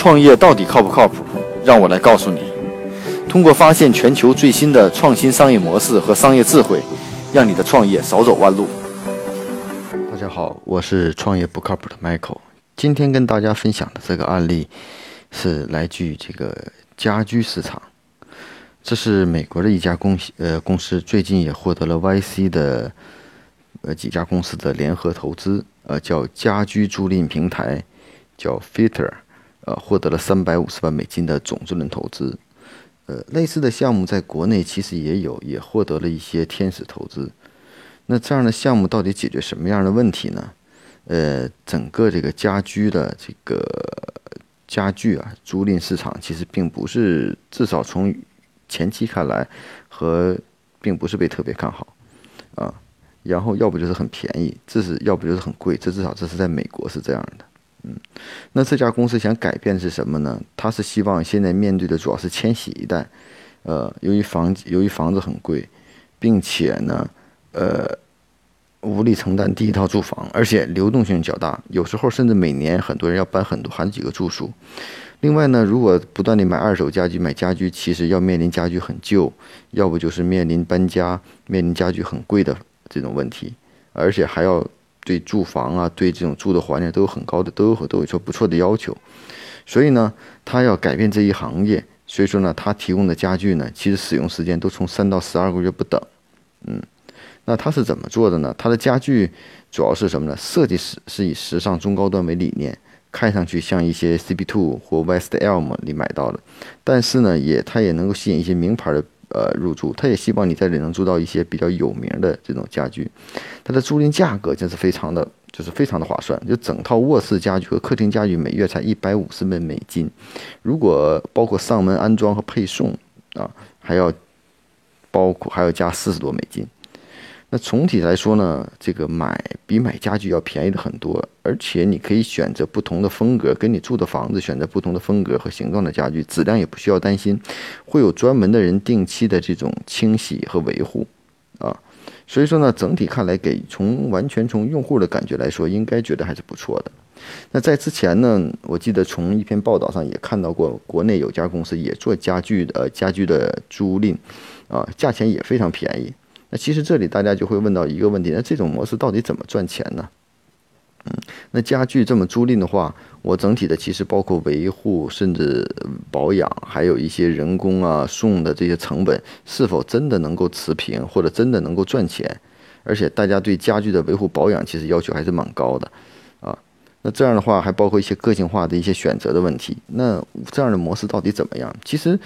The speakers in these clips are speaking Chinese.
创业到底靠不靠谱？让我来告诉你。通过发现全球最新的创新商业模式和商业智慧，让你的创业少走弯路。大家好，我是创业不靠谱的 Michael。今天跟大家分享的这个案例是来自于这个家居市场。这是美国的一家公司呃公司，最近也获得了 YC 的呃几家公司的联合投资，呃叫家居租赁平台，叫 Filter，呃获得了三百五十万美金的总资轮投资。呃，类似的项目在国内其实也有，也获得了一些天使投资。那这样的项目到底解决什么样的问题呢？呃，整个这个家居的这个家具啊，租赁市场其实并不是，至少从前期看来，和并不是被特别看好啊。然后要不就是很便宜，这是要不就是很贵，这至少这是在美国是这样的。嗯，那这家公司想改变是什么呢？他是希望现在面对的主要是千禧一代，呃，由于房由于房子很贵，并且呢，呃，无力承担第一套住房，而且流动性较大，有时候甚至每年很多人要搬很多好几个住宿。另外呢，如果不断的买二手家具，买家具其实要面临家具很旧，要不就是面临搬家，面临家具很贵的这种问题，而且还要。对住房啊，对这种住的环境都有很高的，都有都有说不错的要求，所以呢，他要改变这一行业，所以说呢，他提供的家具呢，其实使用时间都从三到十二个月不等，嗯，那他是怎么做的呢？他的家具主要是什么呢？设计是是以时尚中高端为理念，看上去像一些 CP Two 或 West Elm 里买到的，但是呢，也他也能够吸引一些名牌的。呃，入住，他也希望你在这里能租到一些比较有名的这种家具，它的租赁价格真是非常的，就是非常的划算，就整套卧室家具和客厅家具每月才一百五十美美金，如果包括上门安装和配送啊，还要包括还要加四十多美金。那总体来说呢，这个买比买家具要便宜的很多，而且你可以选择不同的风格，跟你住的房子选择不同的风格和形状的家具，质量也不需要担心，会有专门的人定期的这种清洗和维护，啊，所以说呢，整体看来给从完全从用户的感觉来说，应该觉得还是不错的。那在之前呢，我记得从一篇报道上也看到过，国内有家公司也做家具的家具的租赁，啊，价钱也非常便宜。那其实这里大家就会问到一个问题：那这种模式到底怎么赚钱呢？嗯，那家具这么租赁的话，我整体的其实包括维护、甚至保养，还有一些人工啊、送的这些成本，是否真的能够持平，或者真的能够赚钱？而且大家对家具的维护保养其实要求还是蛮高的啊。那这样的话，还包括一些个性化的一些选择的问题。那这样的模式到底怎么样？其实。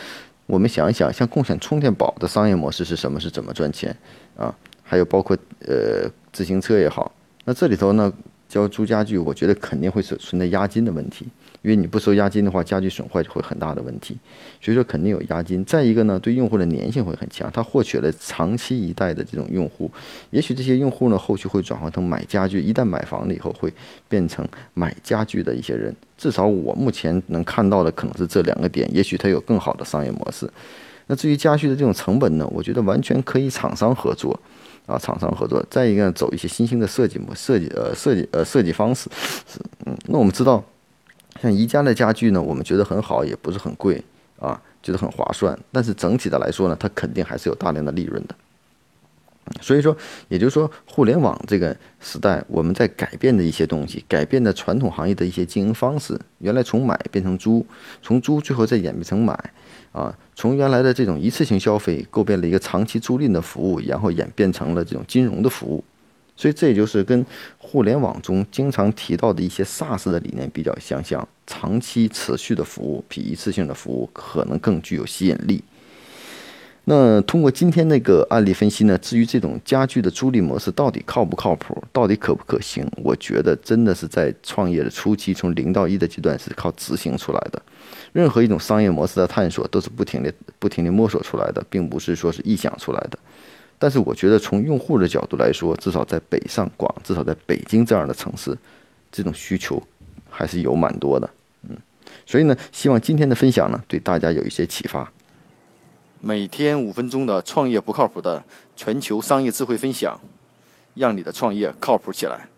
我们想一想，像共享充电宝的商业模式是什么？是怎么赚钱啊？还有包括呃自行车也好，那这里头呢，交租家具，我觉得肯定会是存在押金的问题。因为你不收押金的话，家具损坏就会很大的问题，所以说肯定有押金。再一个呢，对用户的粘性会很强，他获取了长期一代的这种用户，也许这些用户呢，后续会转化成买家具，一旦买房了以后会变成买家具的一些人。至少我目前能看到的可能是这两个点，也许他有更好的商业模式。那至于家具的这种成本呢，我觉得完全可以厂商合作，啊，厂商合作。再一个，走一些新兴的设计模设计呃设计呃设计方式，是嗯，那我们知道。像宜家的家具呢，我们觉得很好，也不是很贵啊，觉得很划算。但是整体的来说呢，它肯定还是有大量的利润的。所以说，也就是说，互联网这个时代，我们在改变的一些东西，改变的传统行业的一些经营方式。原来从买变成租，从租最后再演变成买，啊，从原来的这种一次性消费，构变了一个长期租赁的服务，然后演变成了这种金融的服务。所以这也就是跟互联网中经常提到的一些 SaaS 的理念比较相像，长期持续的服务比一次性的服务可能更具有吸引力。那通过今天那个案例分析呢，至于这种家具的租赁模式到底靠不靠谱，到底可不可行，我觉得真的是在创业的初期，从零到一的阶段是靠执行出来的。任何一种商业模式的探索都是不停的、不停的摸索出来的，并不是说是臆想出来的。但是我觉得，从用户的角度来说，至少在北上广，至少在北京这样的城市，这种需求还是有蛮多的。嗯，所以呢，希望今天的分享呢，对大家有一些启发。每天五分钟的创业不靠谱的全球商业智慧分享，让你的创业靠谱起来。